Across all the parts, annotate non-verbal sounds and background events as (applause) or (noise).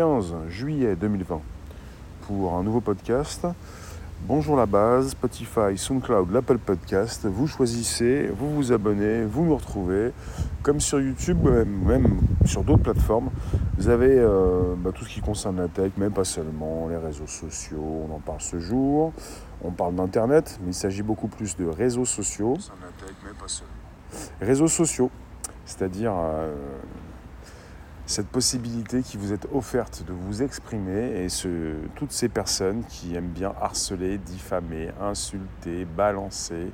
15 juillet 2020 pour un nouveau podcast. Bonjour la base, Spotify, SoundCloud, l'Apple Podcast. Vous choisissez, vous vous abonnez, vous nous retrouvez. Comme sur YouTube, même sur d'autres plateformes, vous avez euh, bah, tout ce qui concerne la tech, même pas seulement les réseaux sociaux. On en parle ce jour. On parle d'Internet, mais il s'agit beaucoup plus de réseaux sociaux. Réseaux sociaux, c'est-à-dire euh, cette possibilité qui vous est offerte de vous exprimer et toutes ces personnes qui aiment bien harceler, diffamer, insulter, balancer,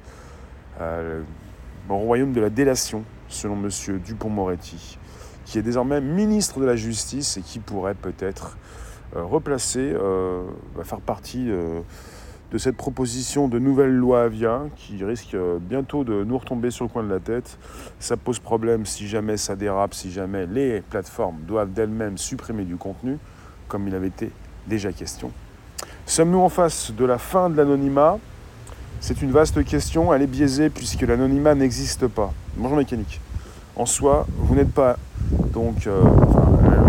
euh, au royaume de la délation, selon M. Dupont-Moretti, qui est désormais ministre de la Justice et qui pourrait peut-être euh, replacer, euh, faire partie de cette proposition de nouvelle loi Avia qui risque euh, bientôt de nous retomber sur le coin de la tête. Ça pose problème si jamais ça dérape, si jamais les plateformes doivent d'elles-mêmes supprimer du contenu, comme il avait été déjà question. Sommes-nous en face de la fin de l'anonymat? C'est une vaste question, elle est biaisée puisque l'anonymat n'existe pas. Bonjour mécanique. En soi, vous n'êtes pas donc euh,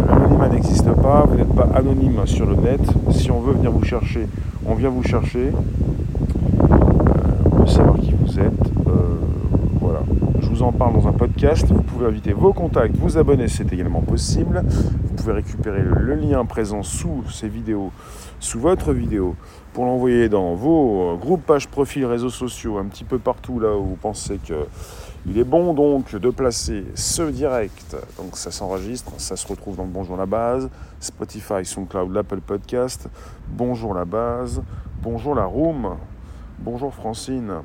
l'anonymat n'existe pas, vous n'êtes pas anonyme sur le net. Si on veut venir vous chercher on vient vous chercher, euh, savoir qui vous êtes. Euh, voilà. Je vous en parle dans un podcast. Vous pouvez inviter vos contacts, vous abonner, c'est également possible. Vous pouvez récupérer le lien présent sous ces vidéos, sous votre vidéo, pour l'envoyer dans vos groupes, pages, profils, réseaux sociaux, un petit peu partout là où vous pensez que il est bon donc de placer ce direct, donc ça s'enregistre, ça se retrouve dans Bonjour la base, Spotify, SoundCloud, l'Apple Podcast, Bonjour la base, Bonjour la room, Bonjour Francine.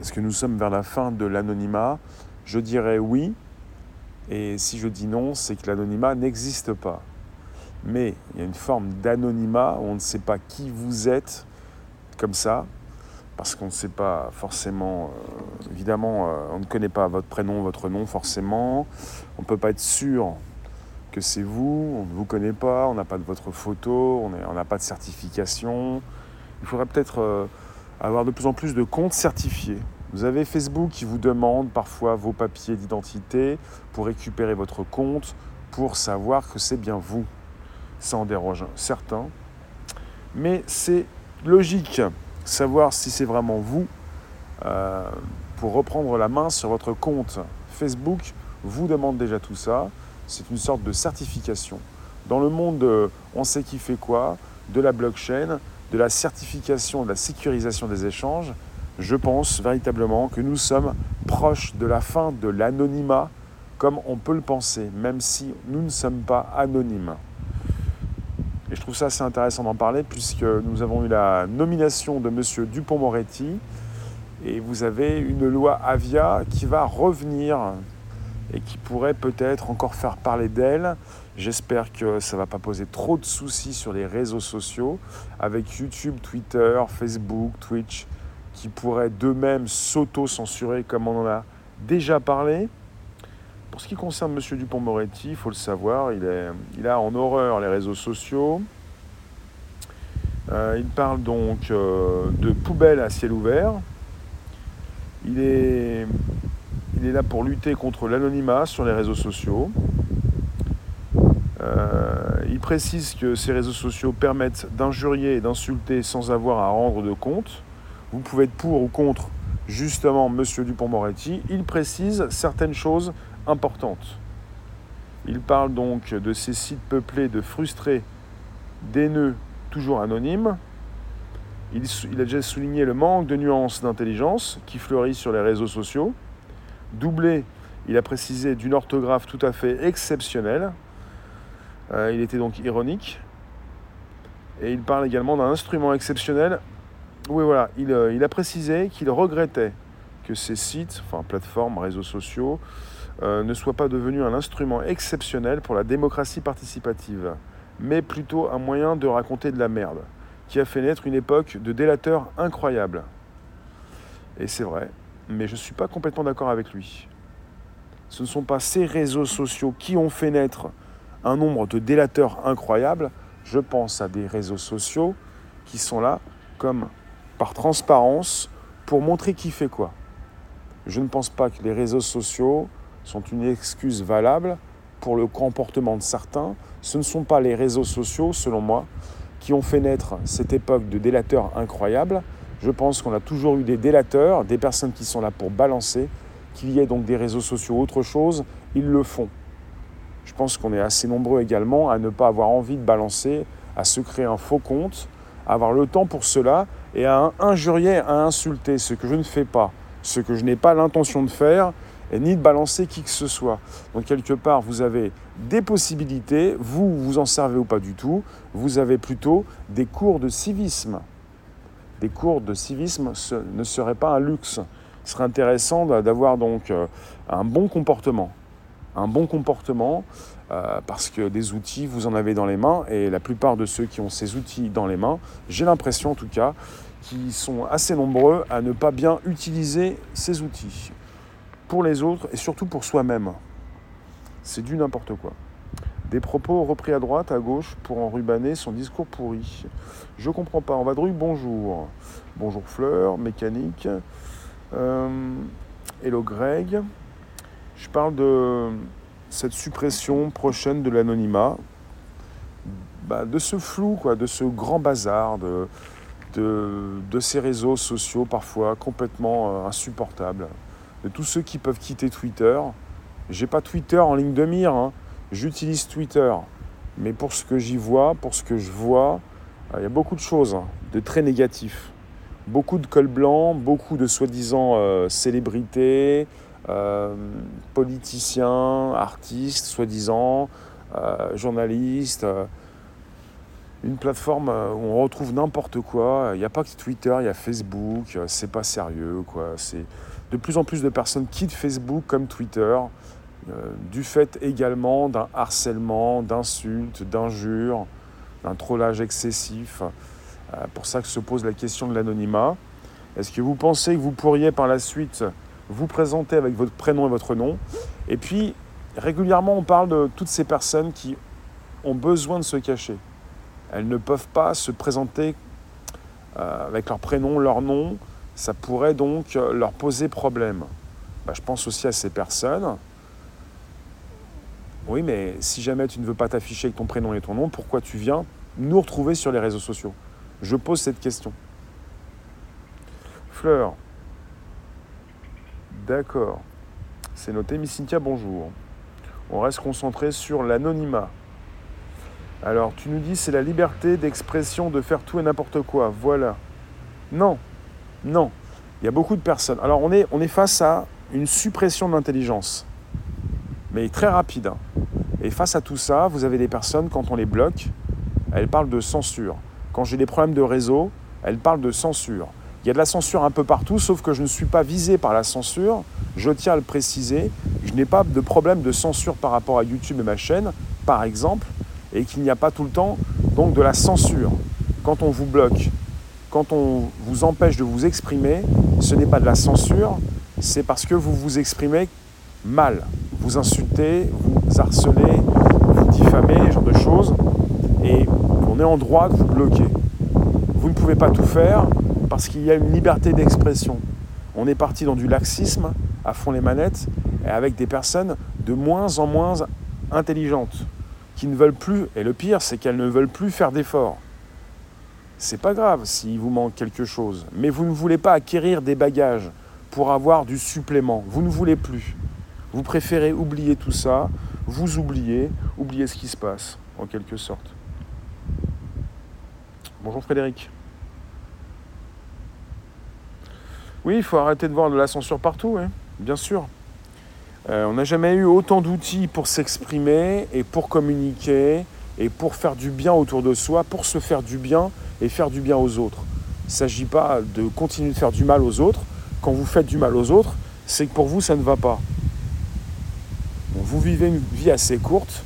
Est-ce que nous sommes vers la fin de l'anonymat? Je dirais oui, et si je dis non, c'est que l'anonymat n'existe pas. Mais il y a une forme d'anonymat on ne sait pas qui vous êtes, comme ça, parce qu'on ne sait pas forcément, euh, évidemment, euh, on ne connaît pas votre prénom, votre nom forcément, on ne peut pas être sûr que c'est vous, on ne vous connaît pas, on n'a pas de votre photo, on n'a pas de certification. Il faudrait peut-être euh, avoir de plus en plus de comptes certifiés. Vous avez Facebook qui vous demande parfois vos papiers d'identité pour récupérer votre compte, pour savoir que c'est bien vous. Ça en déroge certains. Mais c'est logique savoir si c'est vraiment vous, euh, pour reprendre la main sur votre compte Facebook, vous demande déjà tout ça. C'est une sorte de certification. Dans le monde de on sait qui fait quoi, de la blockchain, de la certification, de la sécurisation des échanges, je pense véritablement que nous sommes proches de la fin de l'anonymat comme on peut le penser, même si nous ne sommes pas anonymes. Et je trouve ça assez intéressant d'en parler puisque nous avons eu la nomination de M. Dupont-Moretti et vous avez une loi Avia qui va revenir et qui pourrait peut-être encore faire parler d'elle. J'espère que ça ne va pas poser trop de soucis sur les réseaux sociaux avec YouTube, Twitter, Facebook, Twitch qui pourraient d'eux-mêmes s'auto-censurer comme on en a déjà parlé. Pour ce qui concerne M. Dupont-Moretti, il faut le savoir, il, est, il, a en horreur les réseaux sociaux. Euh, il parle donc euh, de poubelles à ciel ouvert. Il est, il est là pour lutter contre l'anonymat sur les réseaux sociaux. Euh, il précise que ces réseaux sociaux permettent d'injurier et d'insulter sans avoir à rendre de compte. Vous pouvez être pour ou contre justement M. Dupont-Moretti. Il précise certaines choses importante. Il parle donc de ces sites peuplés de frustrés, d'aineux, toujours anonymes. Il, il, a déjà souligné le manque de nuances d'intelligence qui fleurit sur les réseaux sociaux. Doublé, il a précisé d'une orthographe tout à fait exceptionnelle. Euh, il était donc ironique. Et il parle également d'un instrument exceptionnel. Oui, voilà, il, euh, il a précisé qu'il regrettait que ces sites, enfin plateformes, réseaux sociaux, euh, ne soit pas devenu un instrument exceptionnel pour la démocratie participative, mais plutôt un moyen de raconter de la merde, qui a fait naître une époque de délateurs incroyables. Et c'est vrai, mais je ne suis pas complètement d'accord avec lui. Ce ne sont pas ces réseaux sociaux qui ont fait naître un nombre de délateurs incroyables. Je pense à des réseaux sociaux qui sont là comme par transparence pour montrer qui fait quoi. Je ne pense pas que les réseaux sociaux sont une excuse valable pour le comportement de certains, ce ne sont pas les réseaux sociaux, selon moi, qui ont fait naître cette époque de délateurs incroyables. Je pense qu'on a toujours eu des délateurs, des personnes qui sont là pour balancer, qu'il y ait donc des réseaux sociaux ou autre chose, ils le font. Je pense qu'on est assez nombreux également à ne pas avoir envie de balancer, à se créer un faux compte, à avoir le temps pour cela et à injurier, à insulter, ce que je ne fais pas, ce que je n'ai pas l'intention de faire, et ni de balancer qui que ce soit. Donc quelque part, vous avez des possibilités, vous vous en servez ou pas du tout, vous avez plutôt des cours de civisme. Des cours de civisme ne serait pas un luxe. Ce serait intéressant d'avoir donc euh, un bon comportement. Un bon comportement, euh, parce que des outils, vous en avez dans les mains, et la plupart de ceux qui ont ces outils dans les mains, j'ai l'impression en tout cas, qu'ils sont assez nombreux à ne pas bien utiliser ces outils pour les autres et surtout pour soi-même. C'est du n'importe quoi. Des propos repris à droite, à gauche pour enrubaner son discours pourri. Je comprends pas. Va Vadrouille, bonjour. Bonjour Fleur, mécanique. Euh, hello Greg. Je parle de cette suppression prochaine de l'anonymat, bah, de ce flou, quoi, de ce grand bazar, de, de, ces réseaux sociaux parfois complètement euh, insupportables de tous ceux qui peuvent quitter Twitter. J'ai pas Twitter en ligne de mire, hein. j'utilise Twitter. Mais pour ce que j'y vois, pour ce que je vois, euh, il y a beaucoup de choses hein, de très négatifs. Beaucoup de col blanc, beaucoup de soi-disant euh, célébrités, euh, politiciens, artistes, soi-disant, journalistes. une plateforme où on retrouve n'importe quoi. Il n'y a pas que Twitter, il y a Facebook. C'est pas sérieux, quoi. De plus en plus de personnes quittent Facebook comme Twitter, euh, du fait également d'un harcèlement, d'insultes, d'injures, d'un trollage excessif. Euh, pour ça que se pose la question de l'anonymat. Est-ce que vous pensez que vous pourriez par la suite vous présenter avec votre prénom et votre nom? Et puis, régulièrement, on parle de toutes ces personnes qui ont besoin de se cacher. Elles ne peuvent pas se présenter euh, avec leur prénom, leur nom, ça pourrait donc euh, leur poser problème. Bah, je pense aussi à ces personnes. Oui, mais si jamais tu ne veux pas t'afficher avec ton prénom et ton nom, pourquoi tu viens nous retrouver sur les réseaux sociaux? Je pose cette question. Fleur. D'accord. C'est noté. Miss Cynthia, bonjour. On reste concentré sur l'anonymat. Alors, tu nous dis c'est la liberté d'expression de faire tout et n'importe quoi. Voilà. Non, non. Il y a beaucoup de personnes. Alors on est, face à une suppression de l'intelligence, mais très rapide. Hein. Et face à tout ça, vous avez des personnes, quand on les bloque, elles parlent de censure. Quand j'ai des problèmes de réseau, elles parlent de censure. Il y a de la censure un peu partout, sauf que je ne suis pas visé par la censure. Je tiens à le préciser. Je n'ai pas de problème de censure par rapport à YouTube et ma chaîne, par exemple, et qu'il n'y a pas tout le temps donc de la censure. Quand on vous bloque, quand on vous empêche de vous exprimer, ce n'est pas de la censure, c'est parce que vous vous exprimez mal. Vous insultez, vous harcelez, vous diffamez, ce genre de choses, et on est en droit de vous bloquer. Vous ne pouvez pas tout faire parce qu'il y a une liberté d'expression. On est parti dans du laxisme, à fond les manettes, et avec des personnes de moins en moins intelligentes, qui ne veulent plus, et le pire, c'est qu'elles ne veulent plus faire d'efforts c'est pas grave s'il vous manque quelque chose, mais vous ne voulez pas acquérir des bagages pour avoir du supplément. Vous ne voulez plus. Vous préférez oublier tout ça, vous oubliez, oublier ce qui se passe, en quelque sorte. Bonjour Frédéric. Oui, il faut arrêter de voir de la censure partout, hein, bien sûr. Euh, on n'a jamais eu autant d'outils pour s'exprimer et pour communiquer et pour faire du bien autour de soi, pour se faire du bien et faire du bien aux autres. Il ne s'agit pas de continuer de faire du mal aux autres. Quand vous faites du mal aux autres, c'est que pour vous, ça ne va pas. vous vivez une vie assez courte,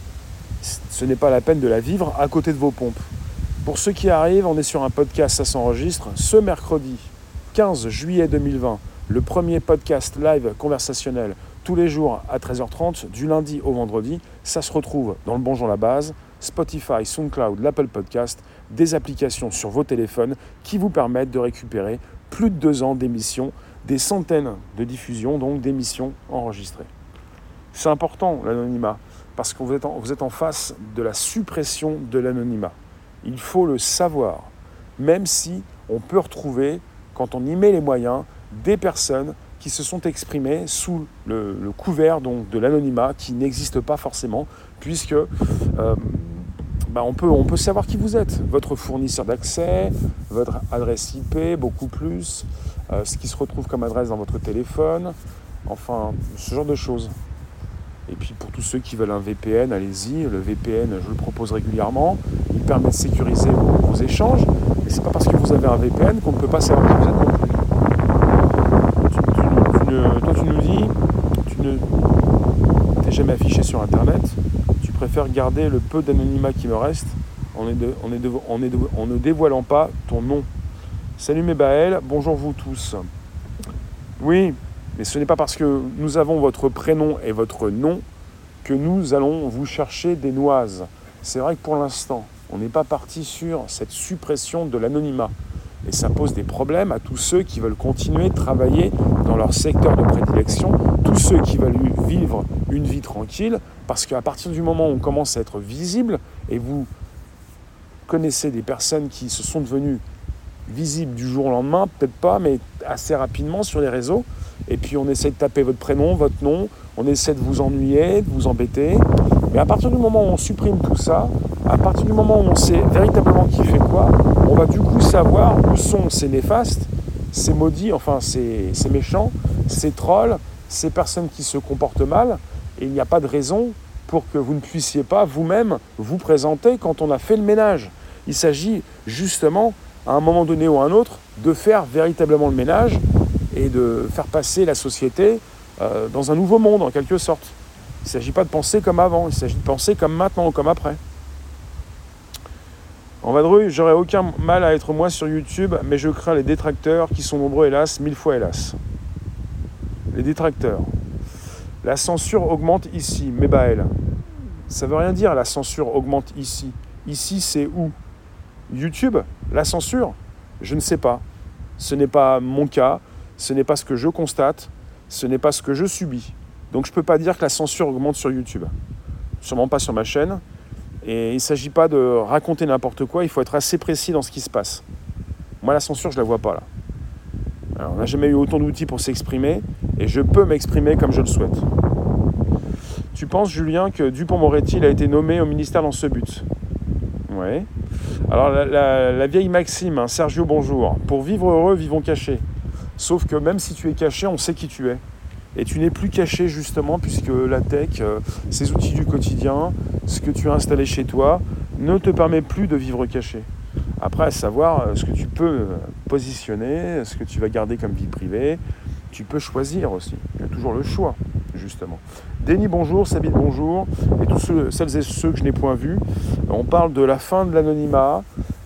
ce n'est pas la peine de la vivre à côté de vos pompes. Pour ceux qui arrivent, on est sur un podcast, ça s'enregistre ce mercredi 15 juillet 2020, le premier podcast live conversationnel tous les jours à 13h30, du lundi au vendredi. Ça se retrouve dans le Bonjour la base, Spotify, SoundCloud, l'Apple Podcast, des applications sur vos téléphones qui vous permettent de récupérer plus de deux ans d'émissions, des centaines de diffusions, donc d'émissions enregistrées. C'est important l'anonymat, parce que vous êtes, en, face de la suppression de l'anonymat. Il faut le savoir, même si on peut retrouver, quand on y met les moyens, des personnes qui se sont exprimées sous le, couvert donc, de l'anonymat qui n'existe pas forcément, puisque euh, bah, on, peut, savoir qui vous êtes, votre fournisseur d'accès, votre adresse IP, beaucoup plus, euh, ce qui se retrouve comme adresse dans votre téléphone, enfin ce genre de choses. Et puis pour tous ceux qui veulent un VPN, allez-y. Le VPN, je le propose régulièrement. Il permet de sécuriser vos, échanges. Mais c'est pas parce que vous avez un VPN qu'on ne peut pas savoir qui vous êtes toi, tu nous dis, tu ne t'es jamais affiché sur Internet. Tu préfères garder le peu d'anonymat qui me reste en, ne dévoilant pas ton nom. Salut mes Baël, bonjour vous tous. Oui, mais ce n'est pas parce que nous avons votre prénom et votre nom que nous allons vous chercher des noises. C'est vrai que pour l'instant, on n'est pas parti sur cette suppression de l'anonymat. Et ça pose des problèmes à tous ceux qui veulent continuer de travailler dans leur secteur de prédilection, tous ceux qui veulent vivre une vie tranquille, parce qu'à partir du moment où on commence à être visible, et vous connaissez des personnes qui se sont devenues visibles du jour au lendemain, peut-être pas, mais assez rapidement sur les réseaux, et puis on essaie de taper votre prénom, votre nom, on essaie de vous ennuyer, de vous embêter. Mais à partir du moment où on supprime tout ça, à partir du moment où on sait véritablement qui fait quoi, on va du coup savoir où sont ces néfastes, ces maudits, enfin ces, ces méchants, ces trolls, ces personnes qui se comportent mal. Et il n'y a pas de raison pour que vous ne puissiez pas vous-même vous présenter quand on a fait le ménage. Il s'agit justement, à un moment donné ou à un autre, de faire véritablement le ménage et de faire passer la société euh, dans un nouveau monde en quelque sorte. Il ne s'agit pas de penser comme avant, il s'agit de penser comme maintenant, comme après. En vadrouille, j'aurais aucun mal à être moi sur YouTube, mais je crains les détracteurs qui sont nombreux, hélas, mille fois hélas. Les détracteurs. La censure augmente ici, mais bah elle. Ça veut rien dire, la censure augmente ici. Ici, c'est où? YouTube? La censure? Je ne sais pas. Ce n'est pas mon cas ce n'est pas ce que je constate, ce n'est pas ce que je subis. Donc je ne peux pas dire que la censure augmente sur YouTube. Sûrement pas sur ma chaîne. Et il ne s'agit pas de raconter n'importe quoi, il faut être assez précis dans ce qui se passe. Moi, la censure, je ne la vois pas là. on n'a jamais eu autant d'outils pour s'exprimer, et je peux m'exprimer comme je le souhaite. Tu penses, Julien, que Dupont-Moretti a été nommé au ministère dans ce but? Oui. Alors, la, vieille maxime, hein, Sergio, bonjour. Pour vivre heureux, vivons cachés. Sauf que même si tu es caché, on sait qui tu es. Et tu n'es plus caché justement puisque la tech, euh, ces outils du quotidien, ce que tu as installé chez toi, ne te permet plus de vivre caché. Après, à savoir euh, ce que tu peux euh, positionner, ce que tu vas garder comme vie privée, tu peux choisir aussi. Il y a toujours le choix, justement. Denis, bonjour. Sabine, bonjour. Et tous celles et ceux que je n'ai point vus. On parle de la fin de l'anonymat,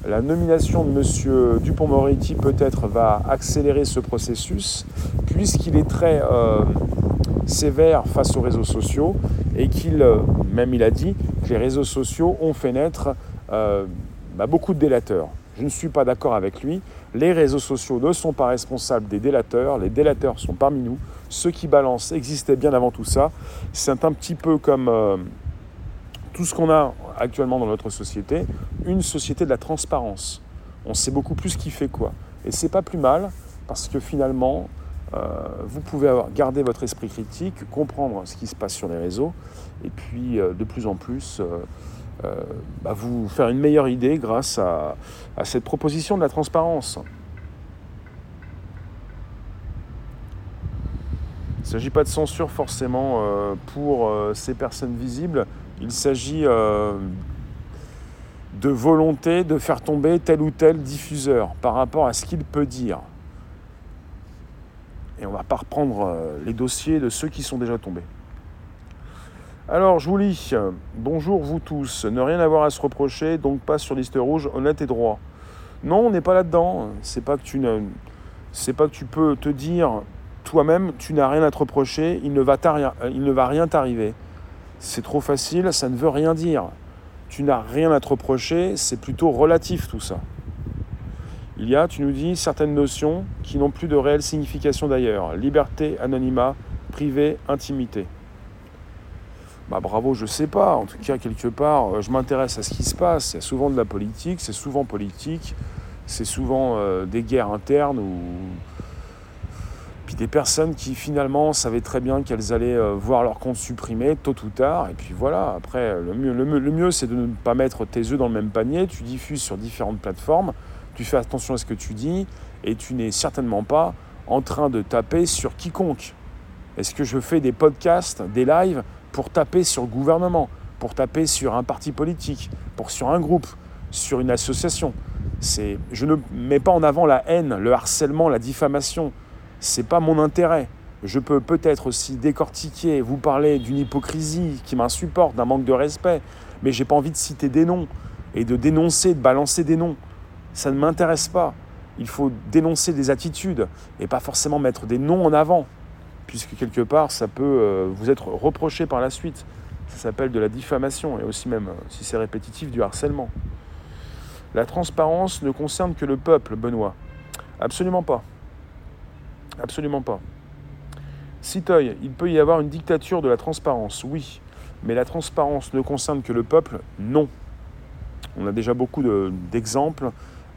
la nomination de M. Dupont-Moretti peut-être va accélérer ce processus puisqu'il est très euh, sévère face aux réseaux sociaux et qu'il, euh, même il a dit, que les réseaux sociaux ont fait naître euh, bah, beaucoup de délateurs. Je ne suis pas d'accord avec lui. Les réseaux sociaux ne sont pas responsables des délateurs. Les délateurs sont parmi nous. Ceux qui balancent existaient bien avant tout ça. C'est un petit peu comme tout ce qu'on a actuellement dans notre société, une société de la transparence. On sait beaucoup plus qui fait quoi. Et c'est pas plus mal, parce que finalement, euh, vous pouvez avoir, garder votre esprit critique, comprendre ce qui se passe sur les réseaux, et puis euh, de plus en plus euh, bah, vous faire une meilleure idée grâce à, à cette proposition de la transparence. Il ne s'agit pas de censure forcément pour ces personnes visibles, il s'agit euh, de volonté de faire tomber tel ou tel diffuseur par rapport à ce qu'il peut dire. Et on ne va pas reprendre euh, les dossiers de ceux qui sont déjà tombés. Alors, je vous lis. Bonjour vous tous. Ne rien avoir à se reprocher, donc pas sur liste rouge, honnête et droit. Non, on n'est pas là-dedans. C'est pas que tu c'est pas que tu peux te dire toi-même, tu n'as rien à te reprocher, il ne va, il ne va rien t'arriver c'est trop facile, ça ne veut rien dire. Tu n'as rien à te reprocher, c'est plutôt relatif tout ça. Il y a, tu nous dis, certaines notions qui n'ont plus de réelle signification d'ailleurs. Liberté, anonymat, privé, intimité. Bah bravo, je sais pas. En tout cas, quelque part, euh, je m'intéresse à ce qui se passe. Il y a souvent de la politique, c'est souvent politique, c'est souvent euh, des guerres internes ou puis des personnes qui finalement savaient très bien qu'elles allaient euh, voir leur compte supprimé tôt ou tard. Et puis voilà, après, le mieux, le mieux c'est de ne pas mettre tes œufs dans le même panier. Tu diffuses sur différentes plateformes, tu fais attention à ce que tu dis, et tu n'es certainement pas en train de taper sur quiconque. Est-ce que je fais des podcasts, des lives pour taper sur le gouvernement, pour taper sur un parti politique, pour sur un groupe, sur une association C'est, Je ne mets pas en avant la haine, le harcèlement, la diffamation. C'est pas mon intérêt. Je peux peut-être aussi décortiquer, vous parler d'une hypocrisie qui m'insupporte, d'un manque de respect, mais j'ai pas envie de citer des noms et de dénoncer, de balancer des noms. Ça ne m'intéresse pas. Il faut dénoncer des attitudes et pas forcément mettre des noms en avant, puisque quelque part ça peut euh, vous être reproché par la suite. Ça s'appelle de la diffamation et aussi même, euh, si c'est répétitif, du harcèlement. La transparence ne concerne que le peuple, Benoît. Absolument pas. Absolument pas. Citoy, il peut y avoir une dictature de la transparence, oui. Mais la transparence ne concerne que le peuple, non. On a déjà beaucoup d'exemples.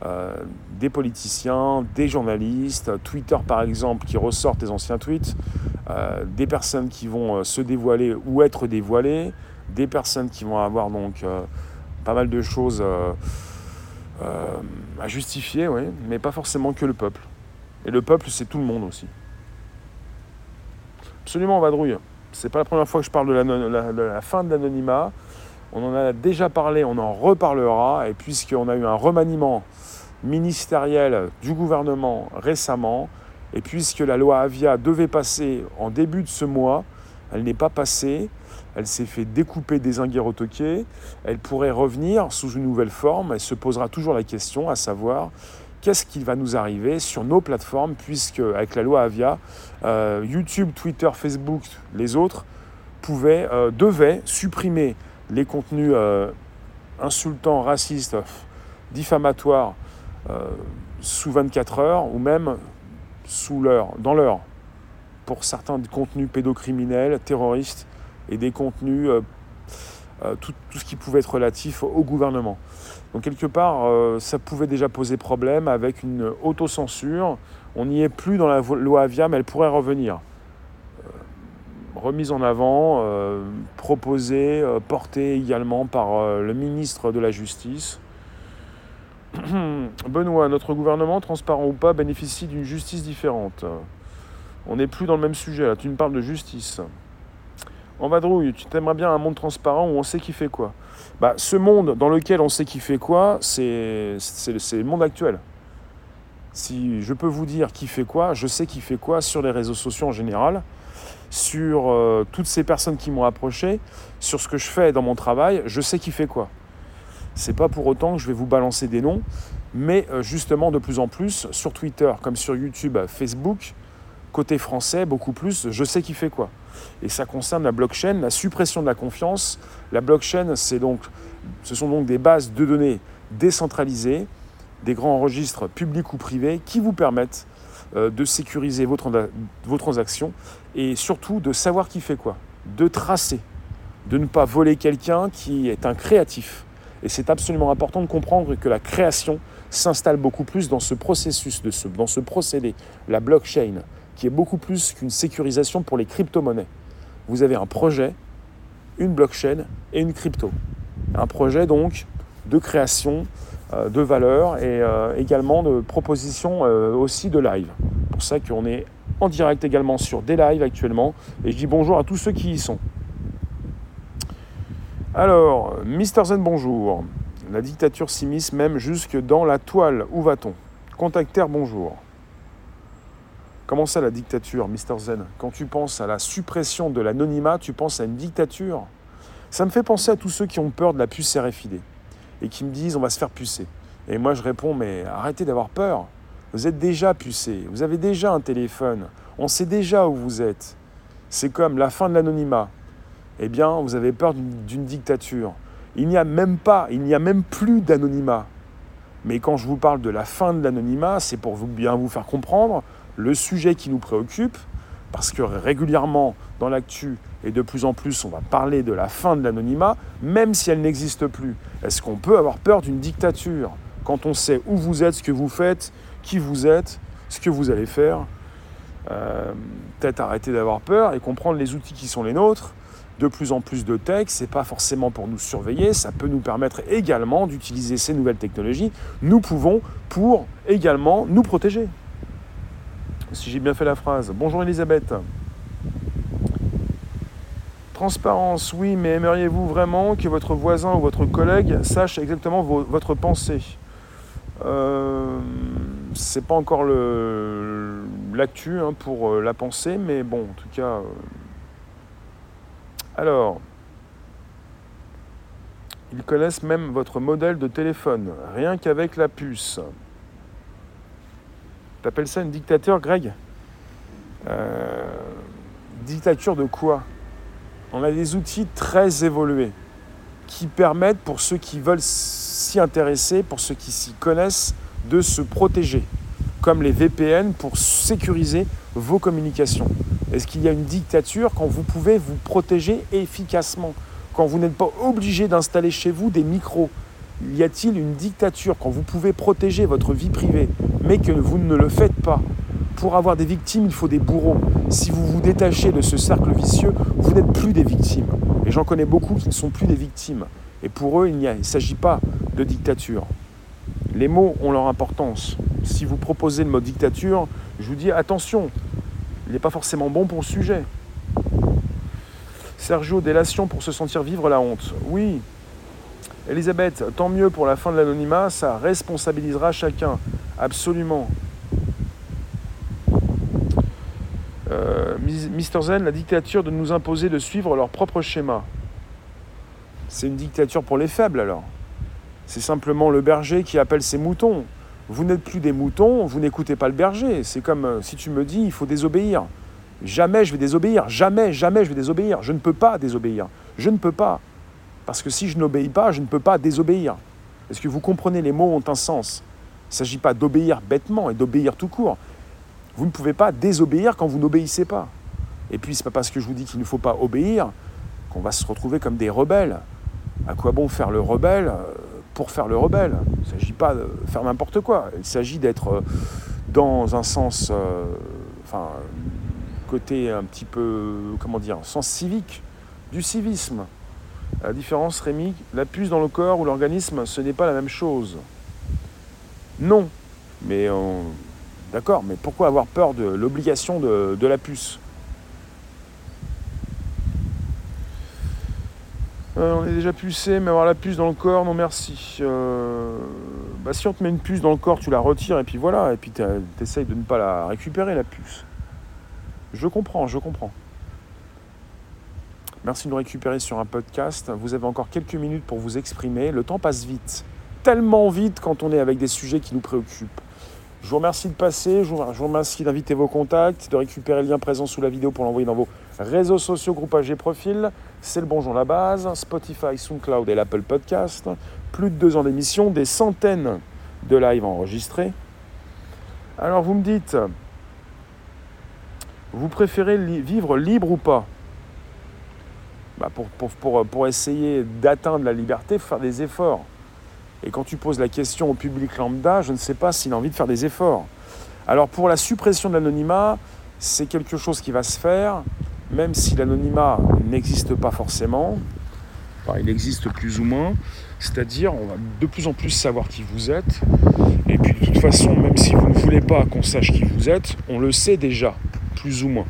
Euh, des politiciens, des journalistes, Twitter par exemple qui ressortent les anciens tweets, euh, des personnes qui vont euh, se dévoiler ou être dévoilées, des personnes qui vont avoir donc pas mal de choses à justifier, mais pas forcément que le peuple. Et le peuple, c'est tout le monde aussi. Absolument, vadrouille. C'est pas la première fois que je parle de la fin de l'anonymat. On en a déjà parlé, on en reparlera. Et puisqu'on a eu un remaniement ministériel du gouvernement récemment, et puisque la loi Avia devait passer en début de ce mois, elle n'est pas passée. Elle s'est fait découper, des au Elle pourrait revenir sous une nouvelle forme. Elle se posera toujours la question, à savoir qu'est-ce qui va nous arriver sur nos plateformes, puisque avec la loi Avia, euh, YouTube, Twitter, Facebook, les autres pouvaient, euh, devaient supprimer les contenus euh, insultants, racistes, diffamatoires euh, sous 24 heures ou même sous l'heure, dans l'heure, pour certains contenus pédocriminels, terroristes et des contenus, euh, tout, ce qui pouvait être relatif au gouvernement. Donc quelque part, ça pouvait déjà poser problème avec une autocensure. On n'y est plus dans la loi Avia, mais elle pourrait revenir remise en avant, euh, proposée, euh, portée également par euh, le ministre de la Justice. (clears throat) Benoît, notre gouvernement, transparent ou pas, bénéficie d'une justice différente. On n'est plus dans le même sujet, là, tu me parles de justice. En vadrouille, tu t'aimerais bien un monde transparent où on sait qui fait quoi. Bah, ce monde dans lequel on sait qui fait quoi, c'est le monde actuel. Si je peux vous dire qui fait quoi, je sais qui fait quoi sur les réseaux sociaux en général sur euh, toutes ces personnes qui m'ont approché, sur ce que je fais dans mon travail, je sais qui fait quoi. C'est pas pour autant que je vais vous balancer des noms, mais euh, justement de plus en plus sur Twitter comme sur YouTube, Facebook, côté français beaucoup plus, je sais qui fait quoi. Et ça concerne la blockchain, la suppression de la confiance. La blockchain, ce sont donc des bases de données décentralisées, des grands registres publics ou privés qui vous permettent euh, de sécuriser vos, vos, transactions et surtout de savoir qui fait quoi, de tracer, de ne pas voler quelqu'un qui est un créatif. Et c'est absolument important de comprendre que la création s'installe beaucoup plus dans ce processus, de ce, dans ce procédé, la blockchain, qui est beaucoup plus qu'une sécurisation pour les crypto-monnaies. Vous avez un projet, une blockchain et une crypto. Un projet donc de création euh, de valeur et euh, également de propositions euh, aussi de live. C'est pour ça qu'on est en direct également sur des lives actuellement et je dis bonjour à tous ceux qui y sont. Alors, Mister Zen, bonjour. La dictature s'immisce même jusque dans la toile. Où va-t-on? Contactaire, bonjour. Comment ça la dictature, Mister Zen? Quand tu penses à la suppression de l'anonymat, tu penses à une dictature? Ça me fait penser à tous ceux qui ont peur de la puce RFID et qui me disent on va se faire pucer. Et moi je réponds mais arrêtez d'avoir peur. Vous êtes déjà pucé, vous avez déjà un téléphone, on sait déjà où vous êtes. C'est comme la fin de l'anonymat. Eh bien, vous avez peur d'une dictature. Il n'y a même pas, il n'y a même plus d'anonymat. Mais quand je vous parle de la fin de l'anonymat, c'est pour bien vous faire comprendre le sujet qui nous préoccupe, parce que régulièrement dans l'actu et de plus en plus on va parler de la fin de l'anonymat, même si elle n'existe plus. Est-ce qu'on peut avoir peur d'une dictature quand on sait où vous êtes, ce que vous faites, qui vous êtes, ce que vous allez faire euh, Peut-être arrêter d'avoir peur et comprendre les outils qui sont les nôtres. De plus en plus de textes, c'est pas forcément pour nous surveiller, ça peut nous permettre également d'utiliser ces nouvelles technologies. Nous pouvons pour également nous protéger. Si j'ai bien fait la phrase. Bonjour Elisabeth. Transparence, oui, mais aimeriez-vous vraiment que votre voisin ou votre collègue sache exactement votre pensée euh, C'est pas encore l'actu hein, pour euh, la pensée, mais bon, en tout cas. Euh. Alors, ils connaissent même votre modèle de téléphone, rien qu'avec la puce. T'appelles ça une dictature, Greg Dictature de quoi? On a des outils très évolués qui permettent pour ceux qui veulent s'y intéresser, pour ceux qui s'y connaissent, de se protéger, comme les VPN pour sécuriser vos communications. Est-ce qu'il y a une dictature quand vous pouvez vous protéger efficacement, quand vous n'êtes pas obligé d'installer chez vous des micros Y a-t-il une dictature quand vous pouvez protéger votre vie privée, mais que vous ne le faites pas? Pour avoir des victimes, il faut des bourreaux. Si vous vous détachez de ce cercle vicieux, vous n'êtes plus des victimes. Et j'en connais beaucoup qui ne sont plus des victimes. Et pour eux, il ne s'agit pas de dictature. Les mots ont leur importance. Si vous proposez le mot dictature, je vous dis attention, il n'est pas forcément bon pour le sujet. Sergio, délation pour se sentir vivre la honte. Oui. Elisabeth, tant mieux pour la fin de l'anonymat, ça responsabilisera chacun. Absolument. Euh, Mister Zen, la dictature de nous imposer de suivre leur propre schéma. C'est une dictature pour les faibles alors. C'est simplement le berger qui appelle ses moutons. Vous n'êtes plus des moutons, vous n'écoutez pas le berger. C'est comme euh, si tu me dis il faut désobéir. Jamais je vais désobéir, jamais, jamais je vais désobéir. Je ne peux pas désobéir. Je ne peux pas. Parce que si je n'obéis pas, je ne peux pas désobéir. Est-ce que vous comprenez les mots ont un sens Il ne s'agit pas d'obéir bêtement et d'obéir tout court. Vous ne pouvez pas désobéir quand vous n'obéissez pas. Et puis, ce n'est pas parce que je vous dis qu'il ne faut pas obéir qu'on va se retrouver comme des rebelles. À quoi bon faire le rebelle euh, pour faire le rebelle? Il ne s'agit pas de faire n'importe quoi. Il s'agit d'être euh, dans un sens, euh, enfin, côté un petit peu, comment dire, sens civique, du civisme. La différence, Rémi, la puce dans le corps ou l'organisme, ce n'est pas la même chose. Non, mais on, D'accord, mais pourquoi avoir peur de l'obligation de, la puce? Euh, On est déjà pucé, mais avoir la puce dans le corps, non merci. Euh, bah, si on te met une puce dans le corps, tu la retires et puis voilà, et puis tu essayes de ne pas la récupérer, la puce. Je comprends, je comprends. Merci de nous récupérer sur un podcast. Vous avez encore quelques minutes pour vous exprimer. Le temps passe vite. Tellement vite quand on est avec des sujets qui nous préoccupent. Je vous remercie de passer, je vous remercie d'inviter vos contacts, de récupérer le lien présent sous la vidéo pour l'envoyer dans vos réseaux sociaux, groupages et profils. C'est le Bonjour la base, Spotify, SoundCloud et l'Apple Podcast. Plus de deux ans d'émission, des centaines de lives enregistrés. Alors vous me dites, vous préférez vivre libre ou pas? Bah, pour, pour, essayer d'atteindre la liberté, faut faire des efforts. Et quand tu poses la question au public lambda, je ne sais pas s'il a envie de faire des efforts. Alors pour la suppression de l'anonymat, c'est quelque chose qui va se faire, même si l'anonymat n'existe pas forcément. il existe plus ou moins. C'est-à-dire, on va de plus en plus savoir qui vous êtes. Et puis de toute façon, même si vous ne voulez pas qu'on sache qui vous êtes, on le sait déjà, plus ou moins.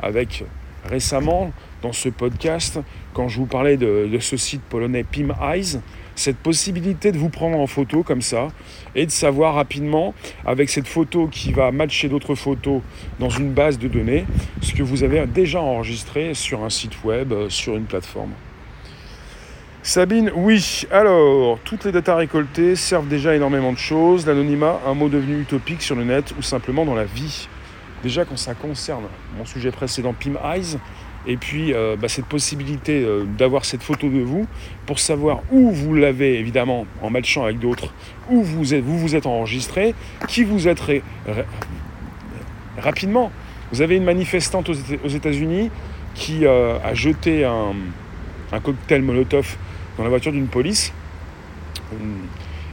Avec récemment, dans ce podcast, quand je vous parlais de, ce site polonais Pim Eyes, cette possibilité de vous prendre en photo comme ça et de savoir rapidement, avec cette photo qui va matcher d'autres photos dans une base de données, ce que vous avez déjà enregistré sur un site web, euh, sur une plateforme. Sabine, oui. Alors, toutes les datas récoltées servent déjà énormément de choses. L'anonymat, un mot devenu utopique sur le net ou simplement dans la vie. Déjà, quand ça concerne mon sujet précédent, Pim Eyes, et puis euh, bah, cette possibilité euh, d'avoir cette photo de vous pour savoir où vous l'avez évidemment en matchant avec d'autres, où vous êtes, vous, vous êtes enregistré, qui vous êtes rapidement. Vous avez une manifestante aux États-Unis qui euh, a jeté un, cocktail Molotov dans la voiture d'une police.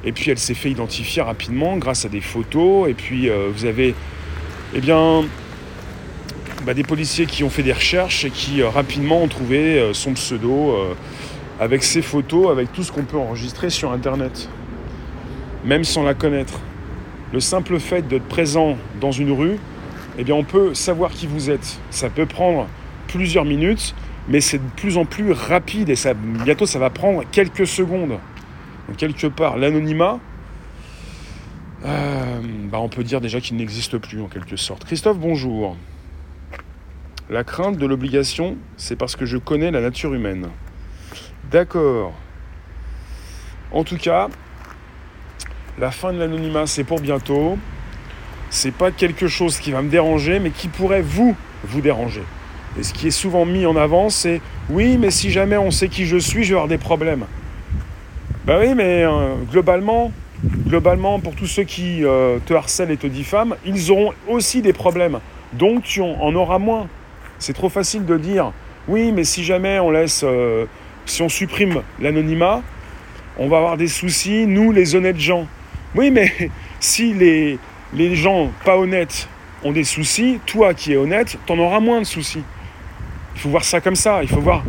Et puis elle s'est fait identifier rapidement grâce à des photos. Et puis vous avez eh bien, bah, des policiers qui ont fait des recherches et qui euh, rapidement ont trouvé son pseudo avec ses photos, avec tout ce qu'on peut enregistrer sur Internet, même sans la connaître. Le simple fait d'être présent dans une rue, eh bien, on peut savoir qui vous êtes. Ça peut prendre plusieurs minutes, mais c'est de plus en plus rapide et bientôt ça va prendre quelques secondes. Donc, quelque part, l'anonymat, euh, bah, on peut dire déjà qu'il n'existe plus en quelque sorte. Christophe, bonjour. La crainte de l'obligation, c'est parce que je connais la nature humaine. D'accord. En tout cas, la fin de l'anonymat, c'est pour bientôt. C'est pas quelque chose qui va me déranger, mais qui pourrait vous, vous déranger. Et ce qui est souvent mis en avant, c'est oui, mais si jamais on sait qui je suis, je vais avoir des problèmes. Ben oui, mais euh, globalement, globalement, pour tous ceux qui euh, te harcèlent et te diffament, ils auront aussi des problèmes. Donc tu en auras moins. C'est trop facile de dire oui, mais si jamais on laisse, euh, si on supprime l'anonymat, on va avoir des soucis, nous les honnêtes gens. Oui, mais (laughs) si les, les gens pas honnêtes ont des soucis, toi qui es honnête, tu en auras moins de soucis. Il faut voir ça comme ça. Il faut voir.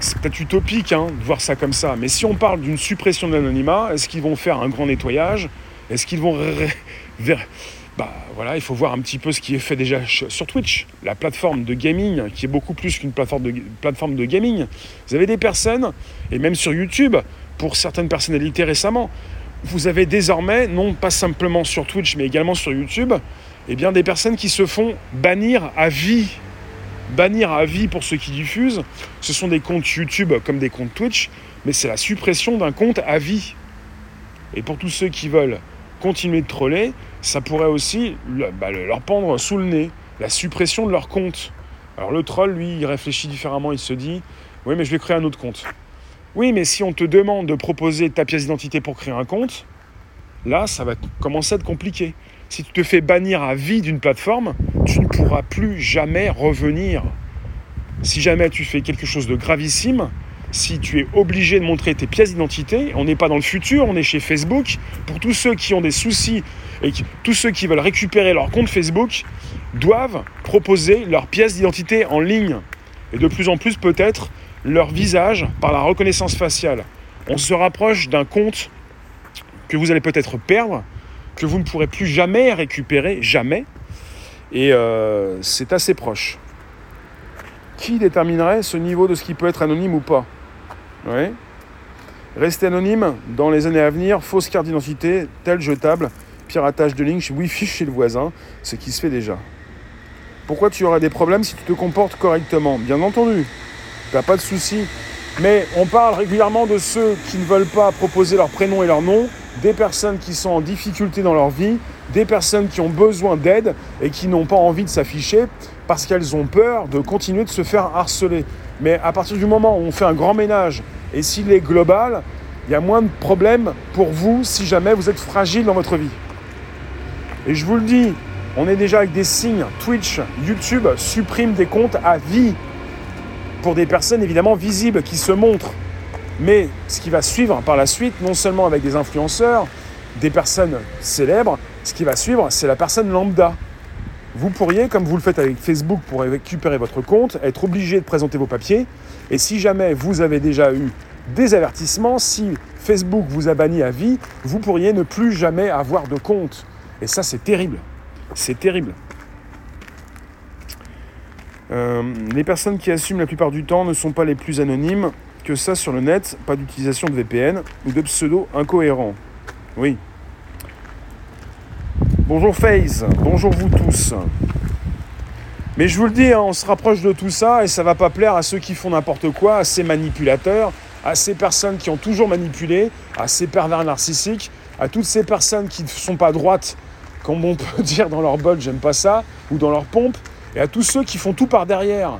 C'est peut-être utopique hein, de voir ça comme ça. Mais si on parle d'une suppression de l'anonymat, est-ce qu'ils vont faire un grand nettoyage? Est-ce qu'ils vont. Bah voilà, il faut voir un petit peu ce qui est fait déjà sur Twitch, la plateforme de gaming, qui est beaucoup plus qu'une plateforme de, plateforme de gaming. Vous avez des personnes, et même sur YouTube, pour certaines personnalités récemment, vous avez désormais, non pas simplement sur Twitch, mais également sur YouTube, eh bien des personnes qui se font bannir à vie bannir à vie pour ceux qui diffusent. Ce sont des comptes YouTube comme des comptes Twitch, mais c'est la suppression d'un compte à vie. Et pour tous ceux qui veulent continuer de troller, ça pourrait aussi bah, leur pendre sous le nez, la suppression de leur compte. Alors le troll, lui, il réfléchit différemment, il se dit, oui, mais je vais créer un autre compte. Oui, mais si on te demande de proposer ta pièce d'identité pour créer un compte, là, ça va commencer à être compliqué. Si tu te fais bannir à vie d'une plateforme, tu ne pourras plus jamais revenir. Si jamais tu fais quelque chose de gravissime, si tu es obligé de montrer tes pièces d'identité, on n'est pas dans le futur, on est chez Facebook. Pour tous ceux qui ont des soucis et tous ceux qui veulent récupérer leur compte Facebook, doivent proposer leurs pièces d'identité en ligne. Et de plus en plus peut-être leur visage par la reconnaissance faciale. On se rapproche d'un compte que vous allez peut-être perdre que vous ne pourrez plus jamais récupérer, jamais. Et euh, c'est assez proche. Qui déterminerait ce niveau de ce qui peut être anonyme ou pas? Ouais. Rester anonyme dans les années à venir, fausse carte d'identité, tel jetable, piratage de ligne, Wi-Fi chez le voisin, ce qui se fait déjà. Pourquoi tu aurais des problèmes si tu te comportes correctement? Bien entendu, tu n'as pas de souci. Mais on parle régulièrement de ceux qui ne veulent pas proposer leur prénom et leur nom des personnes qui sont en difficulté dans leur vie, des personnes qui ont besoin d'aide et qui n'ont pas envie de s'afficher parce qu'elles ont peur de continuer de se faire harceler. Mais à partir du moment où on fait un grand ménage et s'il est global, il y a moins de problèmes pour vous si jamais vous êtes fragile dans votre vie. Et je vous le dis, on est déjà avec des signes. Twitch, YouTube supprime des comptes à vie pour des personnes évidemment visibles qui se montrent. Mais ce qui va suivre par la suite, non seulement avec des influenceurs, des personnes célèbres, ce qui va suivre, c'est la personne lambda. Vous pourriez, comme vous le faites avec Facebook pour récupérer votre compte, être obligé de présenter vos papiers. Et si jamais vous avez déjà eu des avertissements, si Facebook vous a banni à vie, vous pourriez ne plus jamais avoir de compte. Et ça, c'est terrible. C'est terrible. Euh, les personnes qui assument la plupart du temps ne sont pas les plus anonymes que ça sur le net, pas d'utilisation de VPN ou de pseudo incohérents. Oui. Bonjour FaZe, bonjour vous tous. Mais je vous le dis, hein, on se rapproche de tout ça et ça va pas plaire à ceux qui font n'importe quoi, à ces manipulateurs, à ces personnes qui ont toujours manipulé, à ces pervers narcissiques, à toutes ces personnes qui ne sont pas droites, comme on peut (laughs) dire dans leur bol, j'aime pas ça, ou dans leur pompe, et à tous ceux qui font tout par derrière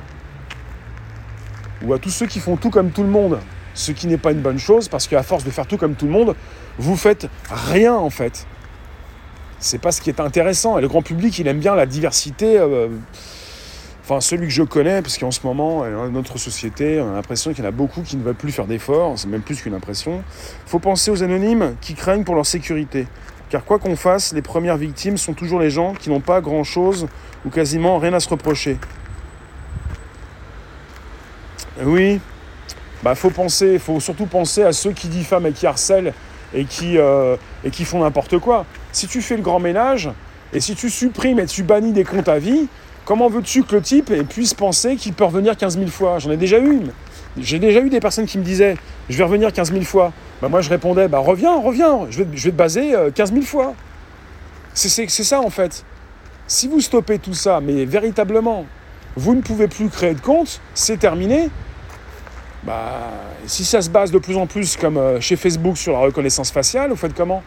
ou à tous ceux qui font tout comme tout le monde, ce qui n'est pas une bonne chose parce qu'à force de faire tout comme tout le monde, vous faites rien en fait. C'est pas ce qui est intéressant. Et le grand public, il aime bien la diversité. euh, Enfin, celui que je connais, parce qu'en ce moment, euh, dans notre société, on a l'impression qu'il y en a beaucoup qui ne veulent plus faire d'efforts, c'est même plus qu'une impression. Faut penser aux anonymes qui craignent pour leur sécurité. Car quoi qu'on fasse, les premières victimes sont toujours les gens qui n'ont pas grand-chose ou quasiment rien à se reprocher. Oui, bah faut penser, faut surtout penser à ceux qui diffament et qui harcèlent et qui, euh, et qui font n'importe quoi. Si tu fais le grand ménage et si tu supprimes et tu bannis des comptes à vie, comment veux-tu que le type puisse penser qu'il peut revenir 15 000 fois? J'en ai déjà eu une. J'ai déjà eu des personnes qui me disaient je vais revenir 15 000 fois. Bah moi je répondais bah reviens, reviens, je vais, te baser euh, 15 000 fois. C'est ça en fait. Si vous stoppez tout ça, mais véritablement, vous ne pouvez plus créer de compte, c'est terminé. Bah, si ça se base de plus en plus comme euh, chez Facebook sur la reconnaissance faciale, vous faites comment?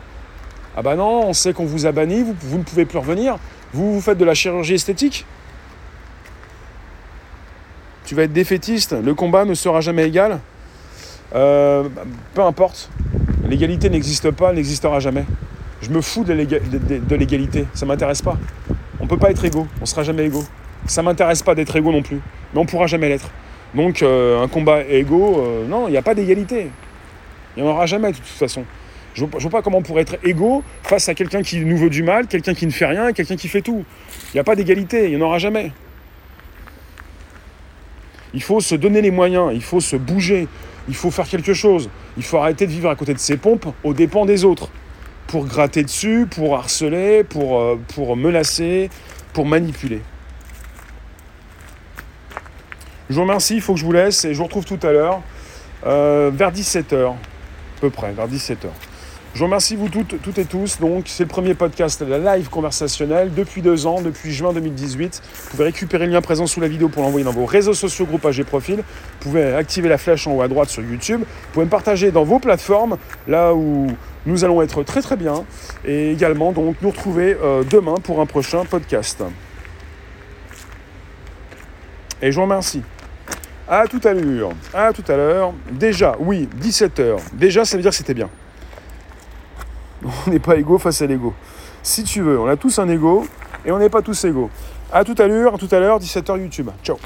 Ah bah non, on sait qu'on vous a banni, vous, ne pouvez plus revenir. Vous, vous faites de la chirurgie esthétique? Tu vas être défaitiste, le combat ne sera jamais égal? Euh, bah, Peu importe. L'égalité n'existe pas, n'existera jamais. Je me fous de l'éga- de- de- de l'égalité, ça m'intéresse pas. On peut pas être égaux, on sera jamais égaux. Ça m'intéresse pas d'être égaux non plus, mais on pourra jamais l'être. Donc euh, un combat égaux, euh, non, il n'y a pas d'égalité. Il n'y en aura jamais de toute façon. Je je vois pas comment on pourrait être égaux face à quelqu'un qui nous veut du mal, quelqu'un qui ne fait rien quelqu'un qui fait tout. Il n'y a pas d'égalité, il n'y en aura jamais. Il faut se donner les moyens, il faut se bouger, il faut faire quelque chose. Il faut arrêter de vivre à côté de ses pompes aux dépens des autres. Pour gratter dessus, pour harceler, pour, euh, pour menacer, pour manipuler. Je vous remercie, il faut que je vous laisse et je vous retrouve tout à l'heure, euh, vers 17h, à peu près, vers 17h. Je vous remercie vous toutes, toutes et tous. Donc, c'est le premier podcast, live conversationnelle, depuis deux ans, depuis juin 2018. Vous pouvez récupérer le lien présent sous la vidéo pour l'envoyer dans vos réseaux sociaux, groupages et profils. Vous pouvez activer la flèche en haut à droite sur YouTube. Vous pouvez me partager dans vos plateformes, là où nous allons être très très bien. Et également, donc, nous retrouver euh, demain pour un prochain podcast. Et je vous remercie. À tout à l'heure. À tout à l'heure. Déjà, oui, 17h. Déjà, ça veut dire que c'était bien. On n'est pas égaux face à l'ego. Si tu veux, on a tous un ego et on n'est pas tous égaux. À tout à l'heure, à tout à l'heure, 17h YouTube. Ciao.